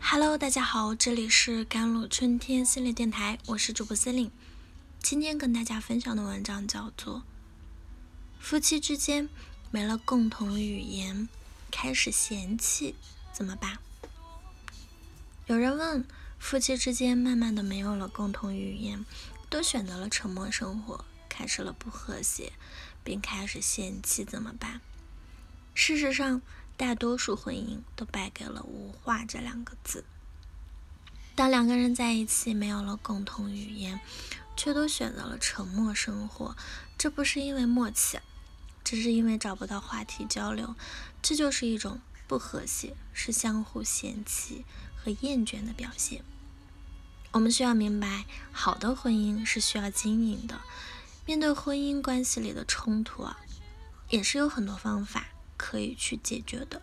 Hello，大家好，这里是甘露春天心理电台，我是主播司令。今天跟大家分享的文章叫做《夫妻之间没了共同语言，开始嫌弃怎么办？》有人问，夫妻之间慢慢的没有了共同语言，都选择了沉默生活，开始了不和谐，并开始嫌弃怎么办？事实上。大多数婚姻都败给了“无话”这两个字。当两个人在一起没有了共同语言，却都选择了沉默生活，这不是因为默契，只是因为找不到话题交流，这就是一种不和谐，是相互嫌弃和厌倦的表现。我们需要明白，好的婚姻是需要经营的。面对婚姻关系里的冲突啊，也是有很多方法。可以去解决的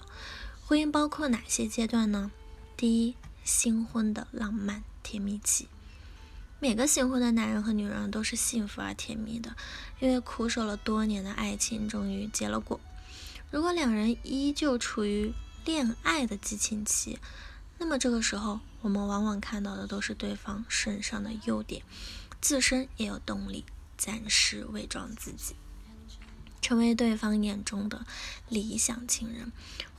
婚姻包括哪些阶段呢？第一，新婚的浪漫甜蜜期。每个新婚的男人和女人都是幸福而甜蜜的，因为苦守了多年的爱情终于结了果。如果两人依旧处于恋爱的激情期，那么这个时候我们往往看到的都是对方身上的优点，自身也有动力暂时伪装自己。成为对方眼中的理想情人，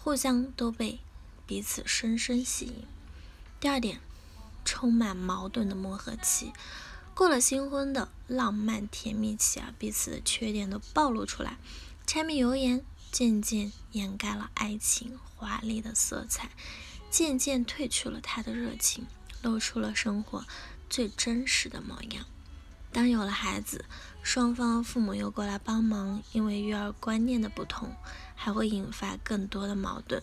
互相都被彼此深深吸引。第二点，充满矛盾的磨合期，过了新婚的浪漫甜蜜期啊，彼此的缺点都暴露出来，柴米油盐渐渐掩盖了爱情华丽的色彩，渐渐褪去了他的热情，露出了生活最真实的模样。当有了孩子，双方父母又过来帮忙，因为育儿观念的不同，还会引发更多的矛盾。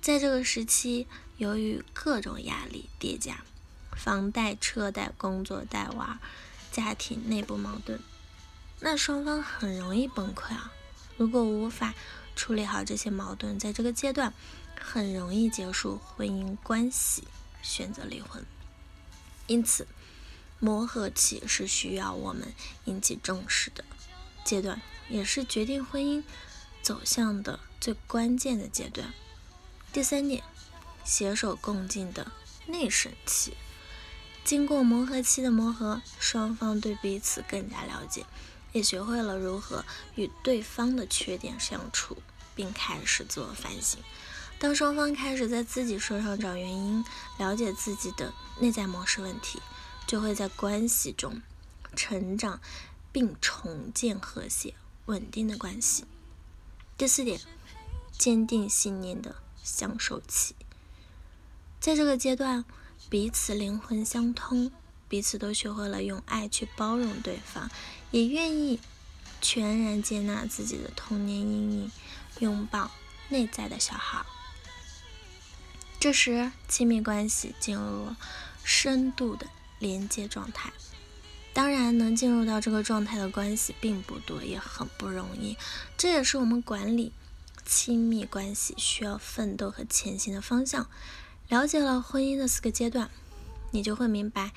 在这个时期，由于各种压力叠加，房贷、车贷、工作、带娃、家庭内部矛盾，那双方很容易崩溃啊！如果无法处理好这些矛盾，在这个阶段很容易结束婚姻关系，选择离婚。因此。磨合期是需要我们引起重视的阶段，也是决定婚姻走向的最关键的阶段。第三点，携手共进的内审期。经过磨合期的磨合，双方对彼此更加了解，也学会了如何与对方的缺点相处，并开始自我反省。当双方开始在自己身上找原因，了解自己的内在模式问题。就会在关系中成长，并重建和谐稳定的关系。第四点，坚定信念的相守期。在这个阶段，彼此灵魂相通，彼此都学会了用爱去包容对方，也愿意全然接纳自己的童年阴影，拥抱内在的小孩。这时，亲密关系进入了深度的。连接状态，当然能进入到这个状态的关系并不多，也很不容易。这也是我们管理亲密关系需要奋斗和前行的方向。了解了婚姻的四个阶段，你就会明白，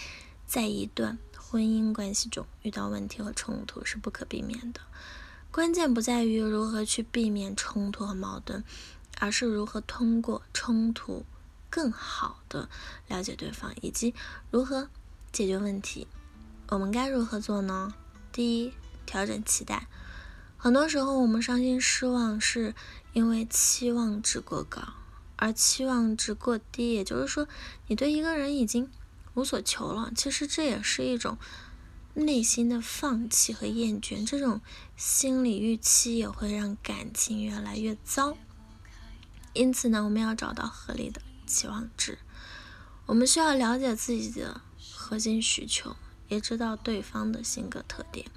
在一段婚姻关系中遇到问题和冲突是不可避免的。关键不在于如何去避免冲突和矛盾，而是如何通过冲突更好的了解对方，以及如何。解决问题，我们该如何做呢？第一，调整期待。很多时候，我们伤心失望，是因为期望值过高，而期望值过低，也就是说，你对一个人已经无所求了。其实这也是一种内心的放弃和厌倦。这种心理预期也会让感情越来越糟。因此呢，我们要找到合理的期望值。我们需要了解自己的。核心需求，也知道对方的性格特点，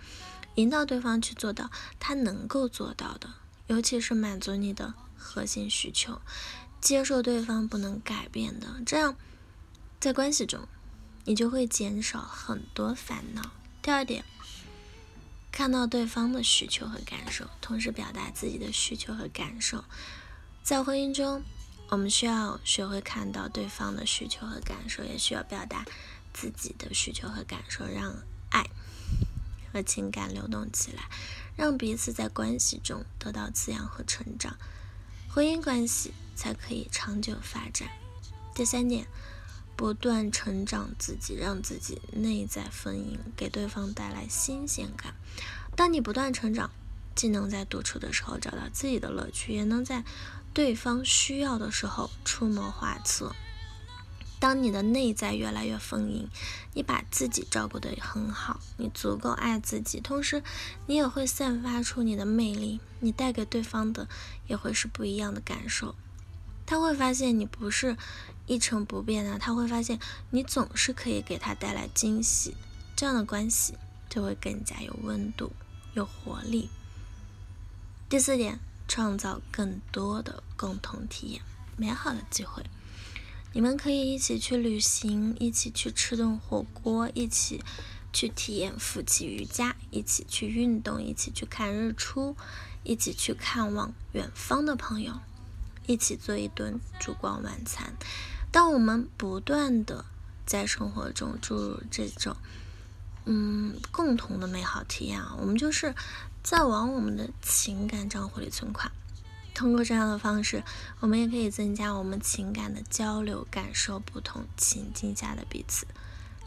引导对方去做到他能够做到的，尤其是满足你的核心需求，接受对方不能改变的，这样在关系中你就会减少很多烦恼。第二点，看到对方的需求和感受，同时表达自己的需求和感受。在婚姻中，我们需要学会看到对方的需求和感受，也需要表达。自己的需求和感受，让爱和情感流动起来，让彼此在关系中得到滋养和成长。婚姻关系才可以长久发展。第三点，不断成长自己，让自己内在丰盈，给对方带来新鲜感。当你不断成长，既能在独处的时候找到自己的乐趣，也能在对方需要的时候出谋划策。当你的内在越来越丰盈，你把自己照顾得很好，你足够爱自己，同时你也会散发出你的魅力，你带给对方的也会是不一样的感受。他会发现你不是一成不变的，他会发现你总是可以给他带来惊喜，这样的关系就会更加有温度、有活力。第四点，创造更多的共同体验，美好的机会。你们可以一起去旅行，一起去吃顿火锅，一起去体验夫妻瑜伽，一起去运动，一起去看日出，一起去看望远方的朋友，一起做一顿烛光晚餐。当我们不断的在生活中注入这种嗯共同的美好体验啊，我们就是在往我们的情感账户里存款。通过这样的方式，我们也可以增加我们情感的交流，感受不同情境下的彼此，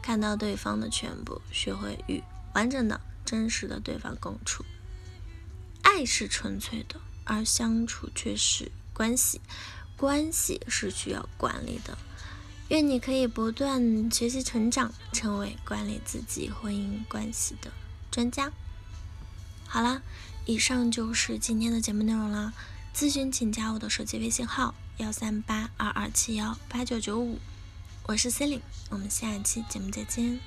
看到对方的全部，学会与完整的、真实的对方共处。爱是纯粹的，而相处却是关系，关系是需要管理的。愿你可以不断学习成长，成为管理自己婚姻关系的专家。好啦，以上就是今天的节目内容啦。咨询请加我的手机微信号幺三八二二七幺八九九五，我是 c e l i n e 我们下一期节目再见。